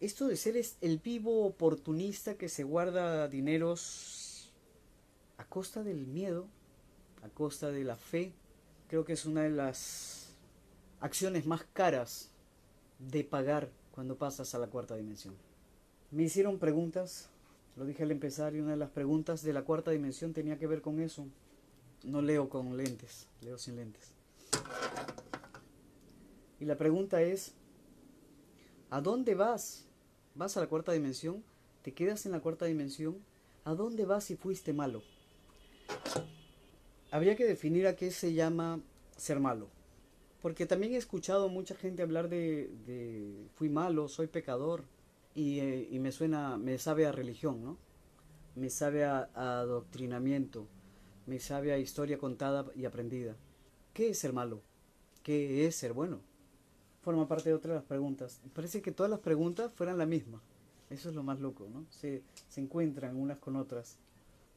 Esto de ser el vivo oportunista que se guarda dineros a costa del miedo, a costa de la fe, creo que es una de las acciones más caras de pagar cuando pasas a la cuarta dimensión. Me hicieron preguntas, lo dije al empezar, y una de las preguntas de la cuarta dimensión tenía que ver con eso. No leo con lentes, leo sin lentes. Y la pregunta es, ¿a dónde vas? ¿Vas a la cuarta dimensión? ¿Te quedas en la cuarta dimensión? ¿A dónde vas si fuiste malo? Habría que definir a qué se llama ser malo. Porque también he escuchado mucha gente hablar de, de fui malo, soy pecador, y, eh, y, me suena, me sabe a religión, ¿no? Me sabe a, a adoctrinamiento, me sabe a historia contada y aprendida. ¿Qué es ser malo? ¿Qué es ser bueno? Forma parte de otra de las preguntas. Parece que todas las preguntas fueran la misma. Eso es lo más loco, ¿no? Se, se encuentran unas con otras.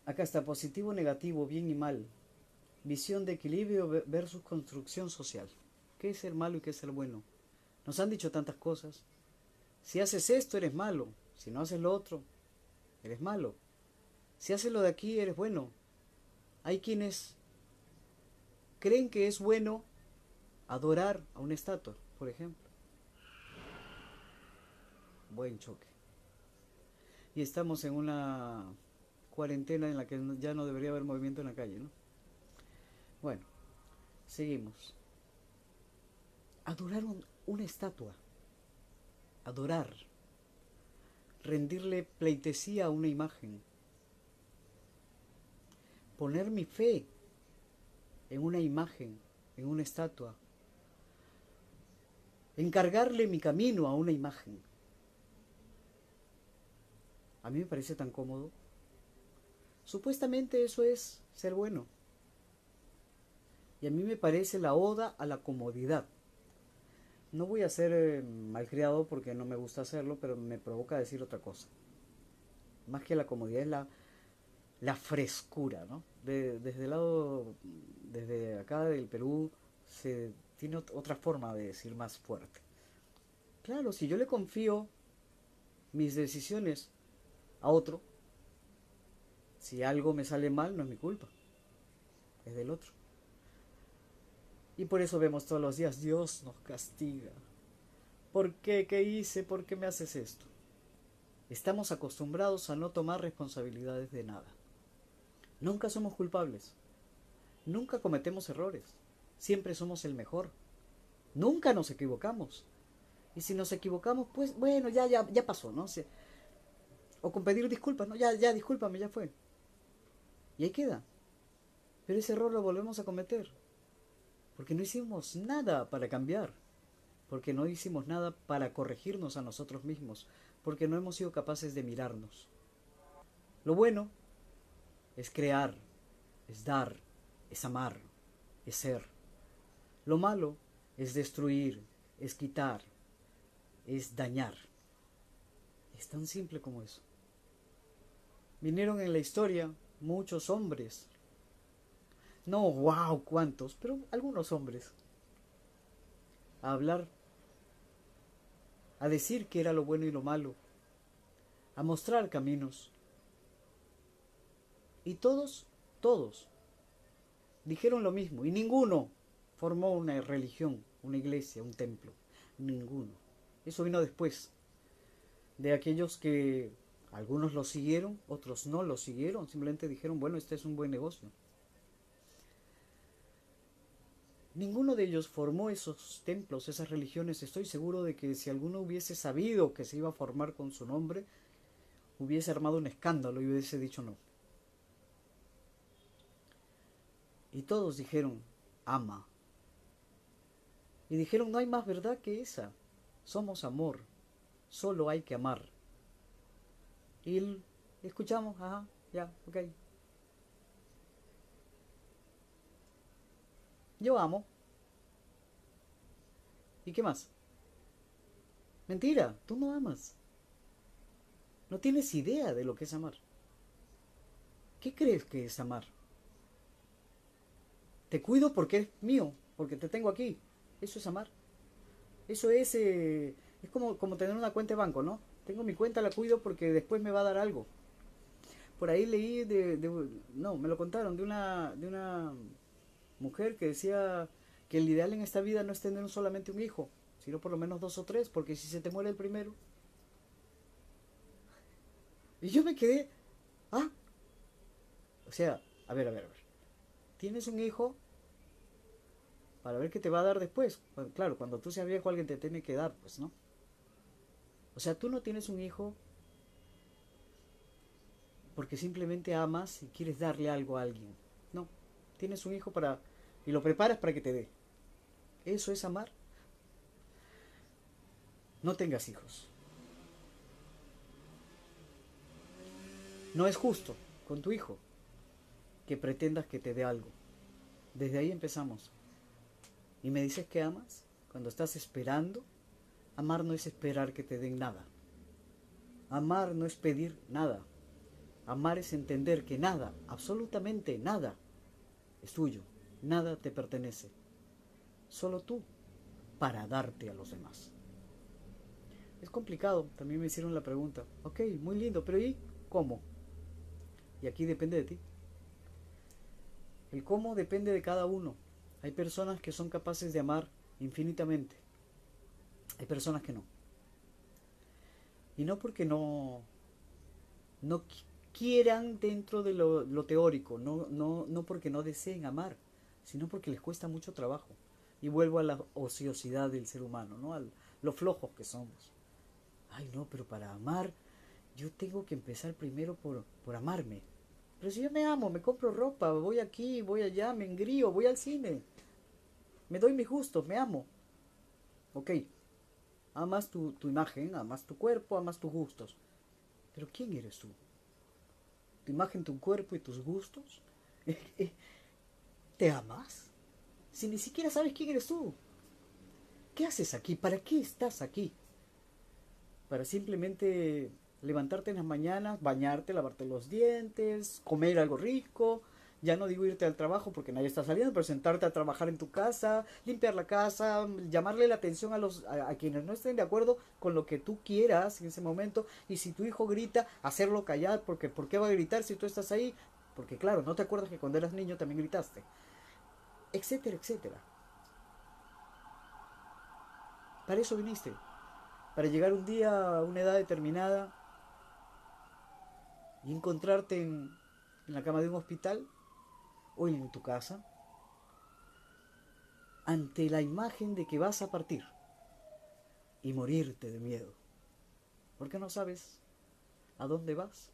Acá está positivo, negativo, bien y mal. Visión de equilibrio versus construcción social. ¿Qué es ser malo y qué es ser bueno? Nos han dicho tantas cosas. Si haces esto, eres malo. Si no haces lo otro, eres malo. Si haces lo de aquí, eres bueno. Hay quienes creen que es bueno adorar a una estatua, por ejemplo. Buen choque. Y estamos en una cuarentena en la que ya no debería haber movimiento en la calle, ¿no? Bueno, seguimos. Adorar una estatua. Adorar. Rendirle pleitesía a una imagen. Poner mi fe en una imagen, en una estatua. Encargarle mi camino a una imagen. A mí me parece tan cómodo. Supuestamente eso es ser bueno. Y a mí me parece la oda a la comodidad. No voy a ser eh, malcriado porque no me gusta hacerlo, pero me provoca decir otra cosa. Más que la comodidad es la, la frescura, ¿no? desde el lado, desde acá del Perú, se tiene otra forma de decir más fuerte. Claro, si yo le confío mis decisiones a otro, si algo me sale mal, no es mi culpa, es del otro. Y por eso vemos todos los días, Dios nos castiga. ¿Por qué? ¿Qué hice? ¿Por qué me haces esto? Estamos acostumbrados a no tomar responsabilidades de nada. Nunca somos culpables. Nunca cometemos errores. Siempre somos el mejor. Nunca nos equivocamos. Y si nos equivocamos, pues bueno, ya, ya, ya pasó, ¿no? O con pedir disculpas, ¿no? Ya, ya, discúlpame, ya fue. Y ahí queda. Pero ese error lo volvemos a cometer. Porque no hicimos nada para cambiar. Porque no hicimos nada para corregirnos a nosotros mismos. Porque no hemos sido capaces de mirarnos. Lo bueno es crear, es dar, es amar, es ser. Lo malo es destruir, es quitar, es dañar. Es tan simple como eso. Vinieron en la historia muchos hombres no, wow, cuántos, pero algunos hombres. A hablar, a decir que era lo bueno y lo malo, a mostrar caminos. Y todos, todos, dijeron lo mismo, y ninguno formó una religión, una iglesia, un templo, ninguno. Eso vino después de aquellos que algunos lo siguieron, otros no lo siguieron, simplemente dijeron, bueno, este es un buen negocio. Ninguno de ellos formó esos templos, esas religiones. Estoy seguro de que si alguno hubiese sabido que se iba a formar con su nombre, hubiese armado un escándalo y hubiese dicho no. Y todos dijeron, ama. Y dijeron, no hay más verdad que esa. Somos amor. Solo hay que amar. Y escuchamos, ajá, ya, ok. Yo amo. ¿Y qué más? Mentira, tú no amas. No tienes idea de lo que es amar. ¿Qué crees que es amar? Te cuido porque es mío, porque te tengo aquí. Eso es amar. Eso es, eh, es como, como tener una cuenta de banco, ¿no? Tengo mi cuenta, la cuido porque después me va a dar algo. Por ahí leí de, de no, me lo contaron, de una, de una mujer que decía que el ideal en esta vida no es tener solamente un hijo, sino por lo menos dos o tres, porque si se te muere el primero. Y yo me quedé, ah, o sea, a ver, a ver, a ver. Tienes un hijo para ver qué te va a dar después. claro, cuando tú seas viejo alguien te tiene que dar, pues, ¿no? O sea, tú no tienes un hijo porque simplemente amas y quieres darle algo a alguien. No, tienes un hijo para y lo preparas para que te dé. Eso es amar. No tengas hijos. No es justo con tu hijo que pretendas que te dé algo. Desde ahí empezamos. Y me dices que amas cuando estás esperando. Amar no es esperar que te den nada. Amar no es pedir nada. Amar es entender que nada, absolutamente nada, es tuyo. Nada te pertenece. Solo tú para darte a los demás. Es complicado. También me hicieron la pregunta. Ok, muy lindo, pero ¿y cómo? Y aquí depende de ti. El cómo depende de cada uno. Hay personas que son capaces de amar infinitamente. Hay personas que no. Y no porque no, no quieran dentro de lo, teórico, no, no, no porque no deseen amar, sino porque les cuesta mucho trabajo. Y vuelvo a la ociosidad del ser humano, ¿no? A lo flojos que somos. Ay, no, pero para amar yo tengo que empezar primero por, por amarme. Pero si yo me amo, me compro ropa, voy aquí, voy allá, me engrío, voy al cine. Me doy mi gusto, me amo. Ok. Amas tu, tu imagen, amas tu cuerpo, amas tus gustos. Pero ¿quién eres tú? ¿Tu imagen, tu cuerpo y tus gustos? ¿Te amas? Si ni siquiera sabes quién eres tú. ¿Qué haces aquí? ¿Para qué estás aquí? Para simplemente levantarte en las mañanas, bañarte, lavarte los dientes, comer algo rico, ya no digo irte al trabajo porque nadie está saliendo, pero sentarte a trabajar en tu casa, limpiar la casa, llamarle la atención a los a, quienes no estén de acuerdo con lo que tú quieras en ese momento y si tu hijo grita, hacerlo callar porque ¿por qué va a gritar si tú estás ahí? Porque claro, no te acuerdas que cuando eras niño también gritaste. Etcétera, etcétera. Para eso viniste. Para llegar un día a una edad determinada y encontrarte en, la cama de un hospital o en tu casa ante la imagen de que vas a partir y morirte de miedo. Porque no sabes a dónde vas.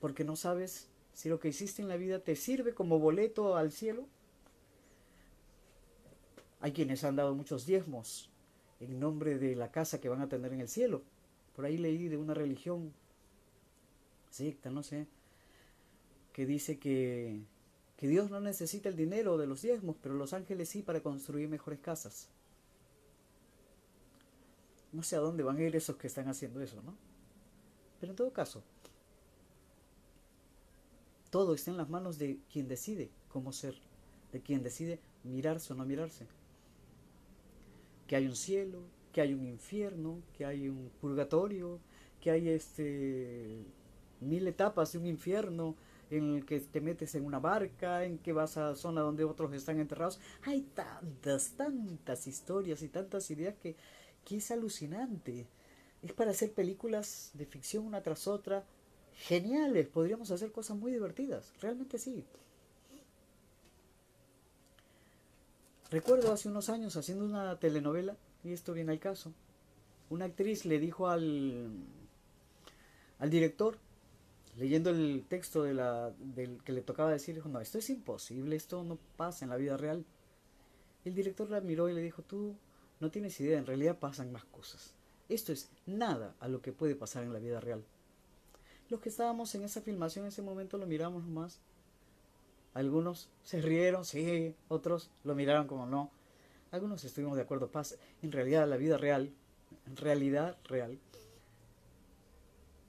Porque no sabes si lo que hiciste en la vida te sirve como boleto al cielo. Hay quienes han dado muchos diezmos en nombre de la casa que van a tener en el cielo. Por ahí leí de una religión secta, no sé, que dice que, que Dios no necesita el dinero de los diezmos, pero los ángeles sí para construir mejores casas. No sé a dónde van a ir esos que están haciendo eso, ¿no? Pero en todo caso, todo está en las manos de quien decide cómo ser, de quien decide mirarse o no mirarse. Que hay un cielo, que hay un infierno, que hay un purgatorio, que hay este mil etapas de un infierno en el que te metes en una barca, en que vas a zona donde otros están enterrados. Hay tantas, tantas historias y tantas ideas que, que es alucinante. Es para hacer películas de ficción una tras otra. Geniales, podríamos hacer cosas muy divertidas, realmente sí. Recuerdo hace unos años haciendo una telenovela, y esto viene al caso, una actriz le dijo al, al director, leyendo el texto de la, del que le tocaba decir, dijo, no, esto es imposible, esto no pasa en la vida real. El director la miró y le dijo, tú no tienes idea, en realidad pasan más cosas. Esto es nada a lo que puede pasar en la vida real. Los que estábamos en esa filmación en ese momento lo miramos más. Algunos se rieron, sí, otros lo miraron como no. Algunos estuvimos de acuerdo, pasa. En realidad la vida real, en realidad real,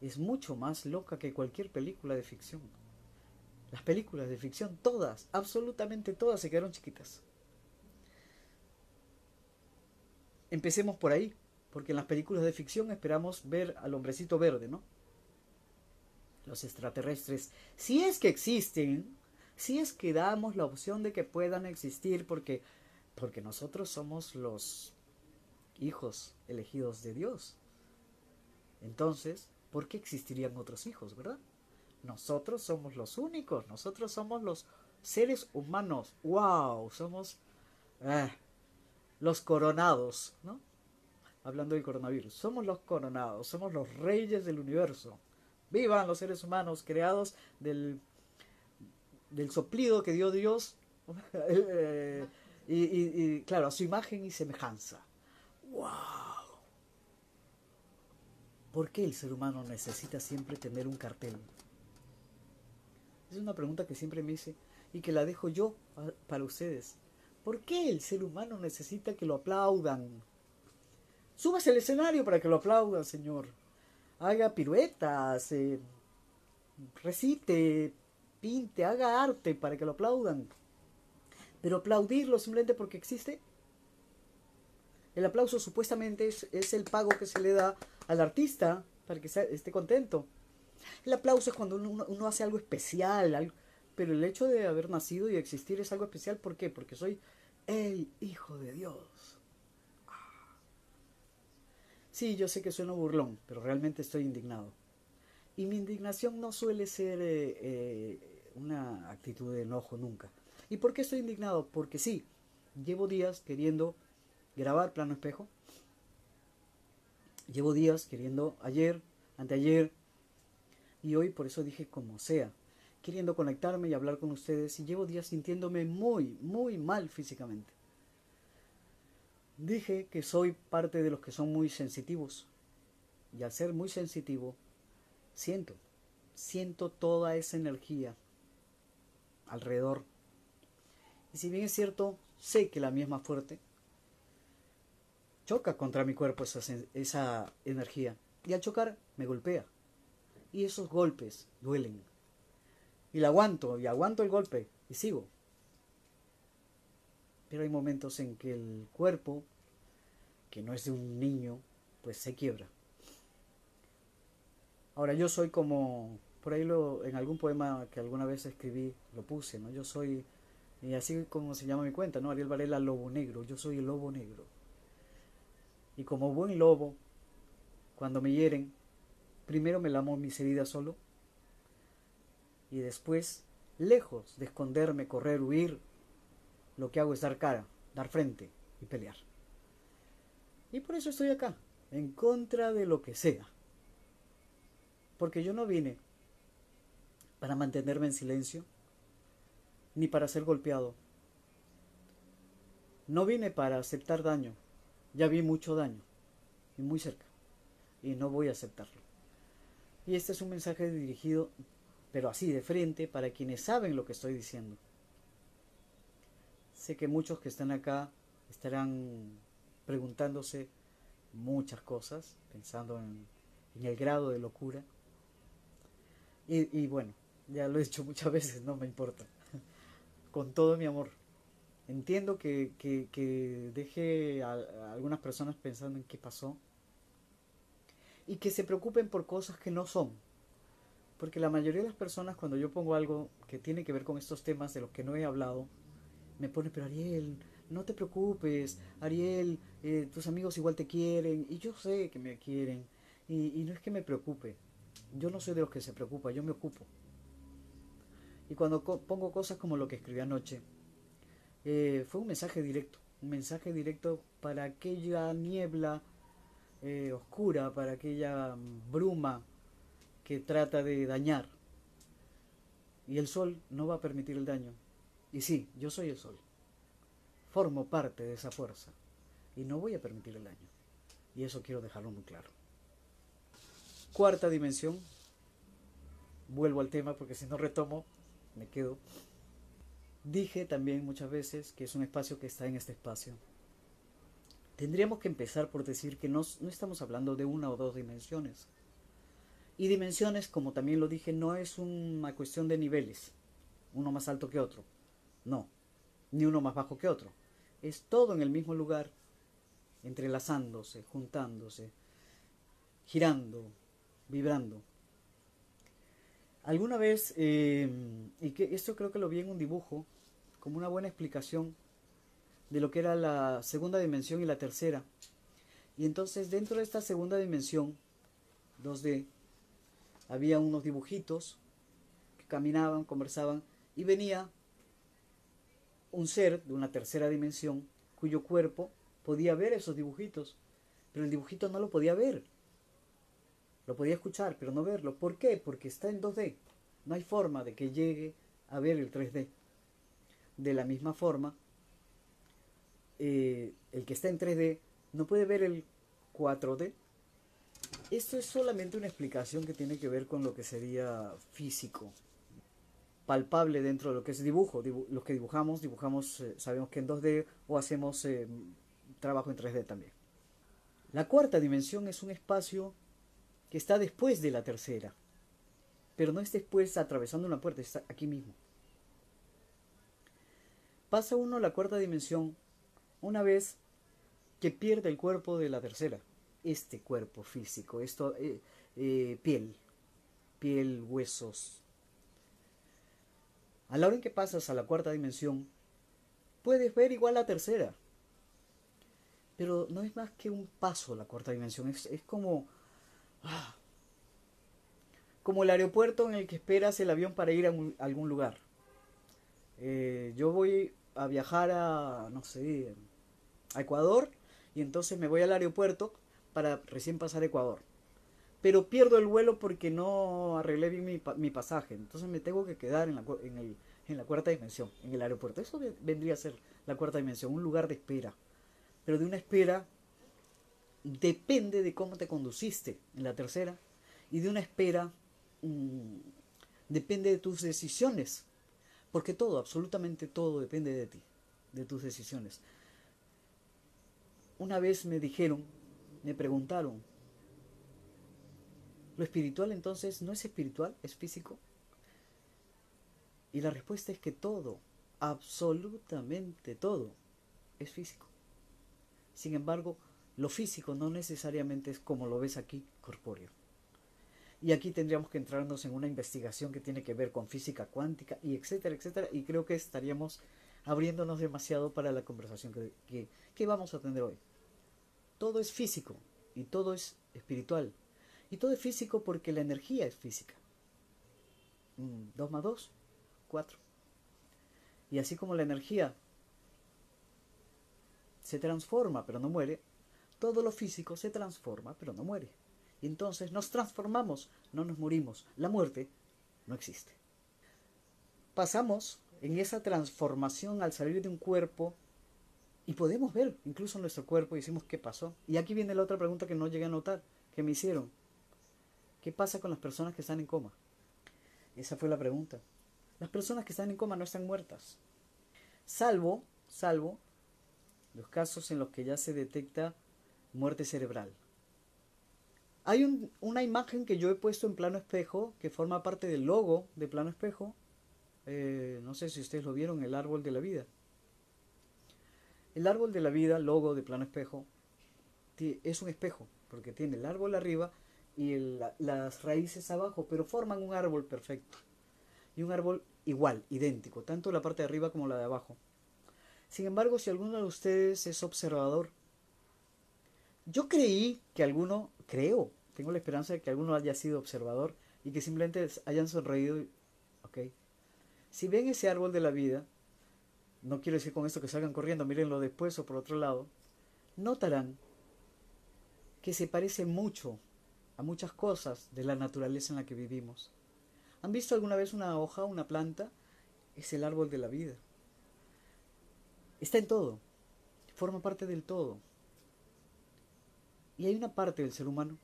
es mucho más loca que cualquier película de ficción. Las películas de ficción, todas, absolutamente todas se quedaron chiquitas. Empecemos por ahí, porque en las películas de ficción esperamos ver al hombrecito verde, ¿no? Los extraterrestres, si es que existen, si es que damos la opción de que puedan existir, porque, porque nosotros somos los hijos elegidos de Dios. Entonces, ¿por qué existirían otros hijos, verdad? Nosotros somos los únicos, nosotros somos los seres humanos. ¡Wow! Somos eh, los coronados, ¿no? Hablando del coronavirus, somos los coronados, somos los reyes del universo. Vivan los seres humanos creados del, del soplido que dio Dios eh, y, claro, a su imagen y semejanza. ¡Wow! ¿Por qué el ser humano necesita siempre tener un cartel? Es una pregunta que siempre me hice y que la dejo yo para ustedes. ¿Por qué el ser humano necesita que lo aplaudan? Súbase al escenario para que lo aplaudan, señor. Haga piruetas, eh, recite, pinte, haga arte para que lo aplaudan. Pero aplaudirlo simplemente porque existe. El aplauso supuestamente es, el pago que se le da al artista para que esté contento. El aplauso es cuando uno, hace algo especial, pero el hecho de haber nacido y existir es algo especial. ¿Por qué? Porque soy el Hijo de Dios. Ah. Sí, yo sé que sueno burlón, pero realmente estoy indignado. Y mi indignación no suele ser eh, eh, una actitud de enojo nunca. ¿Y por qué estoy indignado? Porque sí, llevo días queriendo grabar plano espejo. Llevo días queriendo, ayer, anteayer, y hoy por eso dije como sea, queriendo conectarme y hablar con ustedes y llevo días sintiéndome muy, muy mal físicamente. Dije que soy parte de los que son muy sensitivos y al ser muy sensitivo, siento, siento toda esa energía alrededor. Y si bien es cierto, sé que la mía es más fuerte, choca contra mi cuerpo esa, energía y al chocar me golpea y esos golpes duelen. Y la aguanto y aguanto el golpe y sigo. Pero hay momentos en que el cuerpo, que no es de un niño, pues se quiebra. Ahora yo soy como, por ahí lo, en algún poema que alguna vez escribí, lo puse, ¿no? Yo soy, y así como se llama mi cuenta, ¿no? Ariel Varela Lobo Negro, yo soy el lobo negro. Y como buen lobo, cuando me hieren, Primero me lamo mis heridas solo y después, lejos de esconderme, correr, huir, lo que hago es dar cara, dar frente y pelear. Y por eso estoy acá, en contra de lo que sea. Porque yo no vine para mantenerme en silencio, ni para ser golpeado. No vine para aceptar daño, ya vi mucho daño, y muy cerca, y no voy a aceptarlo. Y este es un mensaje dirigido, pero así de frente, para quienes saben lo que estoy diciendo. Sé que muchos que están acá estarán preguntándose muchas cosas, pensando en, el grado de locura. Y, bueno, ya lo he dicho muchas veces, no me importa. Con todo mi amor. Entiendo que, que, deje a algunas personas pensando en qué pasó y que se preocupen por cosas que no son. Porque la mayoría de las personas cuando yo pongo algo que tiene que ver con estos temas de los que no he hablado, me pone, pero Ariel, no te preocupes, Ariel, eh, tus amigos igual te quieren, y yo sé que me quieren, y, no es que me preocupe, yo no soy de los que se preocupa, yo me ocupo. Y cuando pongo cosas como lo que escribí anoche, eh, fue un mensaje directo, un mensaje directo para aquella niebla eh, oscura, para aquella bruma que trata de dañar. Y el sol no va a permitir el daño. Y sí, yo soy el sol. Formo parte de esa fuerza. Y no voy a permitir el daño. Y eso quiero dejarlo muy claro. Cuarta dimensión. Vuelvo al tema porque si no retomo, me quedo. Dije también muchas veces que es un espacio que está en este espacio tendríamos que empezar por decir que no, no estamos hablando de una o dos dimensiones. Y dimensiones, como también lo dije, no es una cuestión de niveles. uno más alto que otro. No, ni uno más bajo que otro. Es todo en el mismo lugar, entrelazándose, juntándose, girando, vibrando. Alguna vez, eh, y que esto creo que lo vi en un dibujo, como una buena explicación de lo que era la segunda dimensión y la tercera. Y entonces dentro de esta segunda dimensión, 2D, había unos dibujitos que caminaban, conversaban, y venía un ser de una tercera dimensión cuyo cuerpo podía ver esos dibujitos, pero el dibujito no lo podía ver. Lo podía escuchar, pero no verlo. ¿Por qué? Porque está en 2D. No hay forma de que llegue a ver el 3D. De la misma forma, eh, el que está en 3D no puede ver el 4D. Esto es solamente una explicación que tiene que ver con lo que sería físico, palpable dentro de lo que es dibujo. los que dibujamos, dibujamos, eh, sabemos que en 2D o hacemos eh, trabajo en 3D también. La cuarta dimensión es un espacio que está después de la tercera, pero no es después atravesando una puerta, está aquí mismo. Pasa uno a la cuarta dimensión una vez que pierde el cuerpo de la tercera, este cuerpo físico, esto, eh, eh, piel, piel, huesos. A la hora en que pasas a la cuarta dimensión, puedes ver igual la tercera, pero no es más que un paso a la cuarta dimensión, es, como, ah, como el aeropuerto en el que esperas el avión para ir a, algún lugar. Eh, yo voy a viajar a, no sé, a Ecuador y entonces me voy al aeropuerto para recién pasar a Ecuador. Pero pierdo el vuelo porque no arreglé bien mi, pasaje. Entonces me tengo que quedar en la, en la cuarta dimensión, en el aeropuerto. Eso vendría a ser la cuarta dimensión, un lugar de espera. Pero de una espera depende de cómo te conduciste en la tercera. Y de una espera mm, depende de tus decisiones. Porque todo, absolutamente todo depende de ti, de tus decisiones. Una vez me dijeron, me preguntaron, ¿lo espiritual entonces no es espiritual, es físico? Y la respuesta es que todo, absolutamente todo, es físico. Sin embargo, lo físico no necesariamente es como lo ves aquí, corpóreo. Y aquí tendríamos que entrarnos en una investigación que tiene que ver con física cuántica y etcétera, etcétera. Y creo que estaríamos abriéndonos demasiado para la conversación que, que vamos a tener hoy todo es físico y todo es espiritual. Y todo es físico porque la energía es física. 2 más 2, 4. Y así como la energía se transforma pero no muere, todo lo físico se transforma pero no muere. Y entonces nos transformamos, no nos morimos. La muerte no existe. Pasamos en esa transformación al salir de un cuerpo y podemos ver incluso nuestro cuerpo y decimos, ¿qué pasó? Y aquí viene la otra pregunta que no llegué a notar, que me hicieron. ¿Qué pasa con las personas que están en coma? Esa fue la pregunta. Las personas que están en coma no están muertas. Salvo, salvo los casos en los que ya se detecta muerte cerebral. Hay una imagen que yo he puesto en plano espejo que forma parte del logo de plano espejo. Eh, no sé si ustedes lo vieron, el árbol de la vida. El árbol de la vida, logo de plano espejo, es un espejo, porque tiene el árbol arriba y las raíces abajo, pero forman un árbol perfecto. Y un árbol igual, idéntico, tanto la parte de arriba como la de abajo. Sin embargo, si alguno de ustedes es observador, yo creí que alguno, creo, tengo la esperanza de que alguno haya sido observador y que simplemente hayan sonreído. Ok. Si ven ese árbol de la vida, no quiero decir con esto que salgan corriendo, mírenlo después o por otro lado, notarán que se parece mucho a muchas cosas de la naturaleza en la que vivimos. ¿Han visto alguna vez una hoja, una planta? Es el árbol de la vida. Está en todo, forma parte del todo. Y hay una parte del ser humano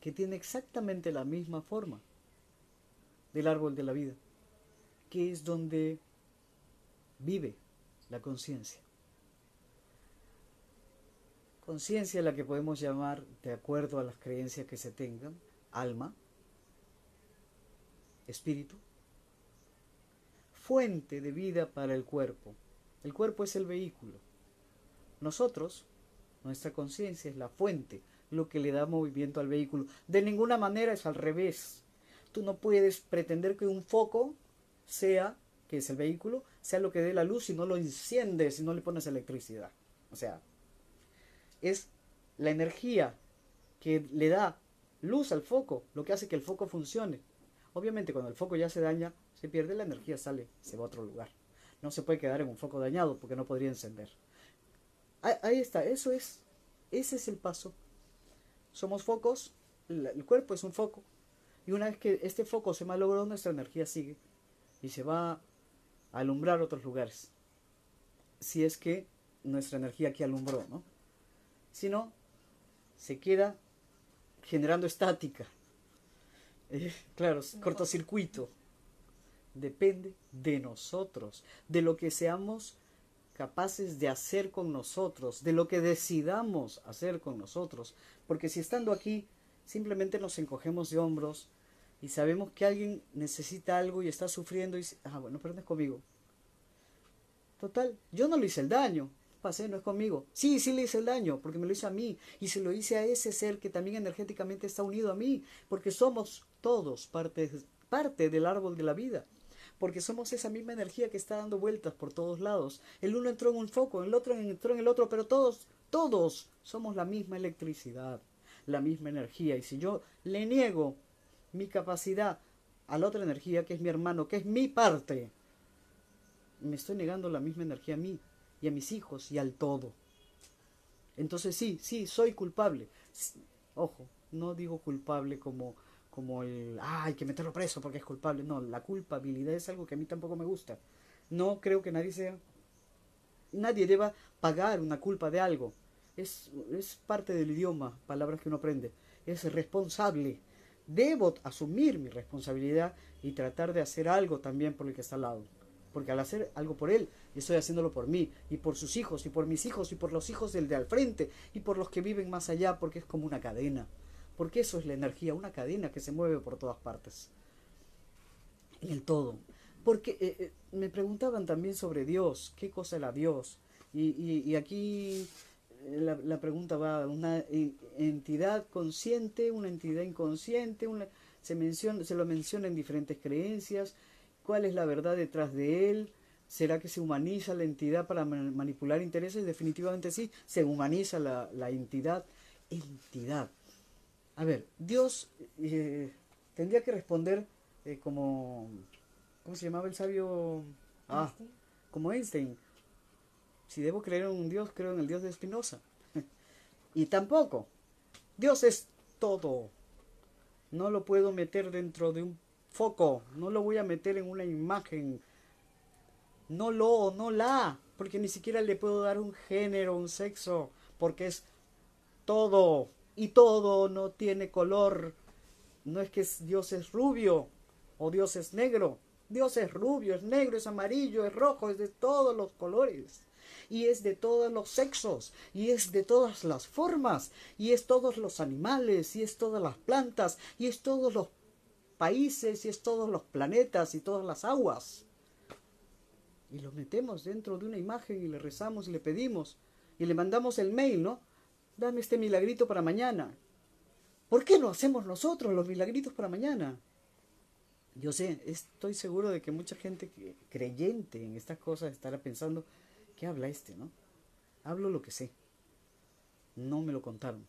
que tiene exactamente la misma forma del árbol de la vida, que es donde vive la conciencia. Conciencia la que podemos llamar, de acuerdo a las creencias que se tengan, alma, espíritu. fuente de vida para el cuerpo. El cuerpo es el vehículo. Nosotros, nuestra conciencia es la fuente, lo que le da movimiento al vehículo. De ninguna manera es al revés. Tú no puedes pretender que un foco sea, que es el vehículo, sea lo que dé la luz si no lo enciendes, si no le pones electricidad. O sea, es la energía que le da luz al foco lo que hace que el foco funcione. Obviamente cuando el foco ya se daña, se pierde la energía, sale, se va a otro lugar. No se puede quedar en un foco dañado porque no podría encender. Ahí está, eso es, ese es el paso. Somos focos, el cuerpo es un foco. Y una vez que este foco se malogró, nuestra energía sigue y se va a alumbrar otros lugares. Si es que nuestra energía aquí alumbró, ¿no? Si no, se queda generando estática. Eh, claro, cortocircuito. Depende de nosotros, de lo que seamos capaces de hacer con nosotros, de lo que decidamos hacer con nosotros. Porque si estando aquí simplemente nos encogemos de hombros y sabemos que alguien necesita algo y está sufriendo y dice, ah, bueno, pero no es conmigo. Total, yo no le hice el daño, pasé, no es conmigo. Sí, sí le hice el daño, porque me lo hice a mí, y se lo hice a ese ser que también energéticamente está unido a mí, porque somos todos parte, parte del árbol de la vida porque somos esa misma energía que está dando vueltas por todos lados. El uno entró en un foco, el otro entró en el otro, pero todos, todos somos la misma electricidad, la misma energía. Y si yo le niego mi capacidad a la otra energía, que es mi hermano, que es mi parte, me estoy negando la misma energía a mí y a mis hijos y al todo. Entonces sí, sí, soy culpable. Ojo, no digo culpable como como el, ah, hay que meterlo preso porque es culpable. No, la culpabilidad es algo que a mí tampoco me gusta. No creo que nadie sea, nadie deba pagar una culpa de algo. Es, es parte del idioma, palabras que uno aprende. Es responsable. Debo asumir mi responsabilidad y tratar de hacer algo también por el que está al lado. Porque al hacer algo por él, estoy haciéndolo por mí, y por sus hijos, y por mis hijos, y por los hijos del de al frente, y por los que viven más allá, porque es como una cadena porque eso es la energía, una cadena que se mueve por todas partes. En el todo. Porque eh, eh, me preguntaban también sobre Dios, qué cosa era Dios. Y, aquí eh, la, pregunta va, una entidad consciente, una entidad inconsciente, se, menciona, se lo menciona en diferentes creencias, cuál es la verdad detrás de él, ¿Será que se humaniza la entidad para manipular intereses? Definitivamente sí, se humaniza la, la entidad. Entidad. A ver, Dios eh, tendría que responder eh, como... ¿Cómo se llamaba el sabio? Ah, como Einstein. Si debo creer en un Dios, creo en el Dios de Spinoza. y tampoco. Dios es todo. No lo puedo meter dentro de un foco. No lo voy a meter en una imagen. No lo, no la. Porque ni siquiera le puedo dar un género, un sexo. Porque es todo y todo no tiene color. No es que Dios es rubio o Dios es negro. Dios es rubio, es negro, es amarillo, es rojo, es de todos los colores. Y es de todos los sexos, y es de todas las formas, y es todos los animales, y es todas las plantas, y es todos los países, y es todos los planetas, y todas las aguas. Y lo metemos dentro de una imagen y le rezamos y le pedimos, y le mandamos el mail, ¿no? Dame este milagrito para mañana. ¿Por qué no hacemos nosotros los milagritos para mañana? Yo sé, estoy seguro de que mucha gente creyente en estas cosas estará pensando, ¿qué habla este, no? Hablo lo que sé. No me lo contaron.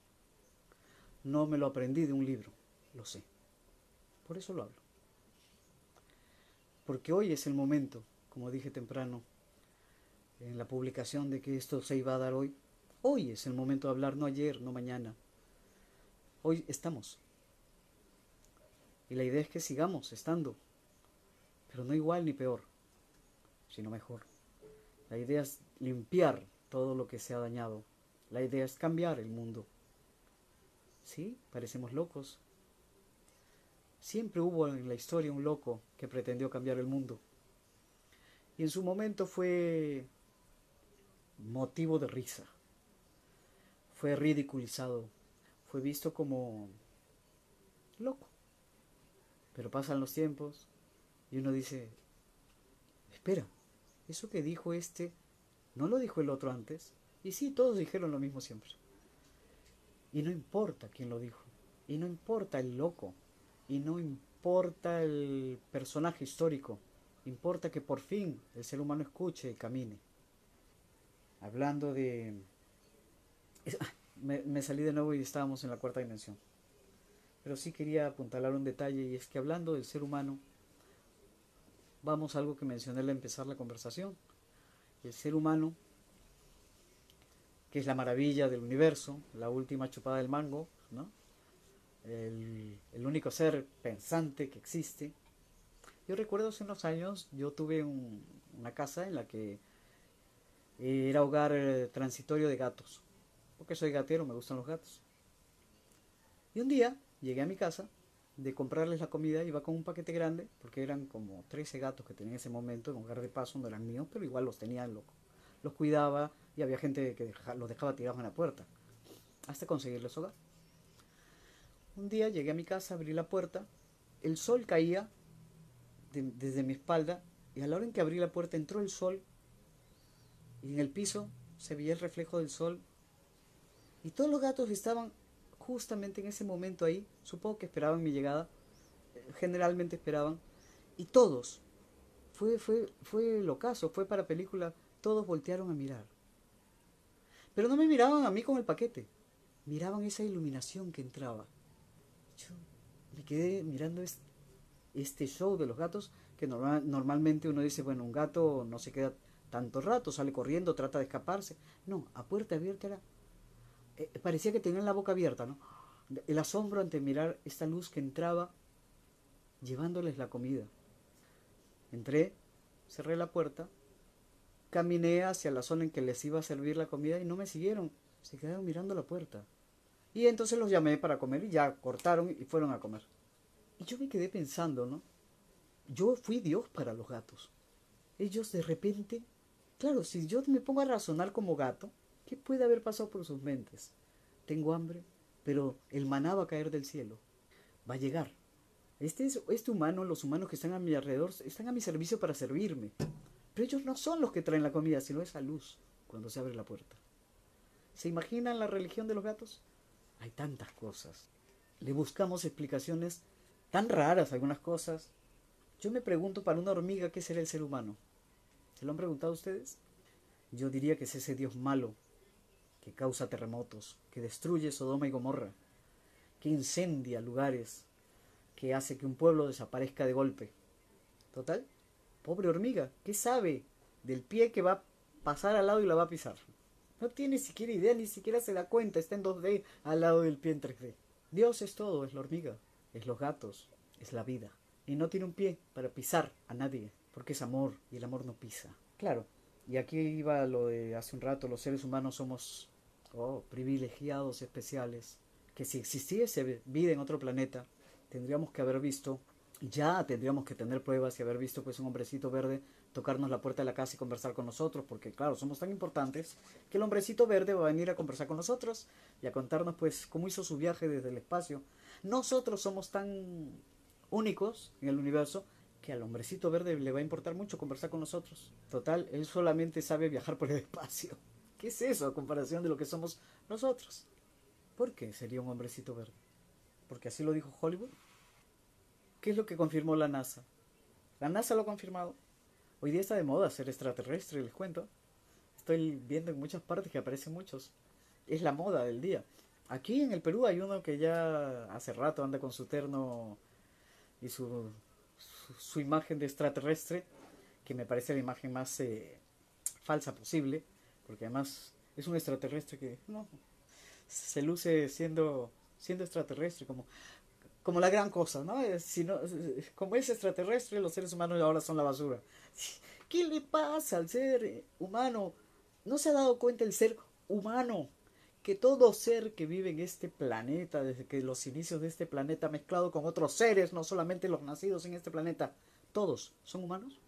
No me lo aprendí de un libro. Lo sé. Por eso lo hablo. Porque hoy es el momento, como dije temprano, en la publicación de que esto se iba a dar hoy, Hoy es el momento de hablar, no ayer, no mañana. Hoy estamos. Y la idea es que sigamos estando, pero no igual ni peor, sino mejor. La idea es limpiar todo lo que se ha dañado. La idea es cambiar el mundo. Sí, parecemos locos. Siempre hubo en la historia un loco que pretendió cambiar el mundo. Y en su momento fue motivo de risa fue ridiculizado, fue visto como loco. Pero pasan los tiempos y uno dice, espera, eso que dijo este, ¿no lo dijo el otro antes? Y sí, todos dijeron lo mismo siempre. Y no importa quién lo dijo, y no importa el loco, y no importa el personaje histórico, importa que por fin el ser humano escuche y camine. Hablando de... Ah, me, salí de nuevo y estábamos en la cuarta dimensión. Pero sí quería apuntalar un detalle y es que hablando del ser humano, vamos a algo que mencioné al empezar la conversación. El ser humano, que es la maravilla del universo, la última chupada del mango, ¿no? el, único ser pensante que existe. Yo recuerdo hace unos años, yo tuve una casa en la que era hogar eh, transitorio de gatos, porque soy gatero, me gustan los gatos. Y un día llegué a mi casa de comprarles la comida, iba con un paquete grande, porque eran como 13 gatos que tenía en ese momento en hogar de paso, no eran míos, pero igual los tenía, los, los cuidaba y había gente que los dejaba tirados en la puerta, hasta conseguirles hogar. Un día llegué a mi casa, abrí la puerta, el sol caía desde mi espalda y a la hora en que abrí la puerta entró el sol y en el piso se veía el reflejo del sol y todos los gatos estaban justamente en ese momento ahí, supongo que esperaban mi llegada, generalmente esperaban, y todos, fue, fue, fue el ocaso, fue para película, todos voltearon a mirar. Pero no me miraban a mí con el paquete, miraban esa iluminación que entraba. Me quedé mirando este, show de los gatos, que normalmente uno dice, bueno, un gato no se queda tanto rato, sale corriendo, trata de escaparse. No, a puerta abierta era eh, parecía que tenían la boca abierta, ¿no? El asombro ante mirar esta luz que entraba llevándoles la comida. Entré, cerré la puerta, caminé hacia la zona en que les iba a servir la comida y no me siguieron, se quedaron mirando la puerta. Y entonces los llamé para comer y ya cortaron y fueron a comer. Y yo me quedé pensando, ¿no? Yo fui Dios para los gatos. Ellos de repente, claro, si yo me pongo a razonar como gato, ¿Qué puede haber pasado por sus mentes? Tengo hambre, pero el maná va a caer del cielo. Va a llegar. Este, este humano, los humanos que están a mi alrededor, están a mi servicio para servirme. Pero ellos no son los que traen la comida, sino esa luz cuando se abre la puerta. ¿Se imaginan la religión de los gatos? Hay tantas cosas. Le buscamos explicaciones tan raras algunas cosas. Yo me pregunto para una hormiga qué será el ser humano. ¿Se lo han preguntado ustedes? Yo diría que es ese Dios malo que causa terremotos, que destruye Sodoma y Gomorra, que incendia lugares, que hace que un pueblo desaparezca de golpe. Total, pobre hormiga, ¿qué sabe del pie que va a pasar al lado y la va a pisar? No tiene siquiera idea, ni siquiera se da cuenta, está en 2D al lado del pie en 3D. Dios es todo, es la hormiga, es los gatos, es la vida. Y no tiene un pie para pisar a nadie, porque es amor y el amor no pisa. Claro, y aquí iba lo de hace un rato, los seres humanos somos oh, privilegiados especiales, que si existiese vida en otro planeta, tendríamos que haber visto, ya tendríamos que tener pruebas y haber visto pues un hombrecito verde tocarnos la puerta de la casa y conversar con nosotros, porque claro, somos tan importantes que el hombrecito verde va a venir a conversar con nosotros y a contarnos pues cómo hizo su viaje desde el espacio. Nosotros somos tan únicos en el universo que al hombrecito verde le va a importar mucho conversar con nosotros. Total, él solamente sabe viajar por el espacio. ¿Qué es eso a comparación de lo que somos nosotros? ¿Por qué sería un hombrecito verde? ¿Porque así lo dijo Hollywood? ¿Qué es lo que confirmó la NASA? La NASA lo ha confirmado. Hoy día está de moda ser extraterrestre, les cuento. Estoy viendo en muchas partes que aparecen muchos. Es la moda del día. Aquí en el Perú hay uno que ya hace rato anda con su terno y su su, imagen de extraterrestre, que me parece la imagen más eh, falsa posible, porque además es un extraterrestre que no se luce siendo siendo extraterrestre como como la gran cosa, ¿no? Si no como es extraterrestre, los seres humanos ahora son la basura. ¿Qué le pasa al ser humano? ¿No se ha dado cuenta el ser humano que todo ser que vive en este planeta, desde que los inicios de este planeta mezclado con otros seres, no solamente los nacidos en este planeta, todos son humanos?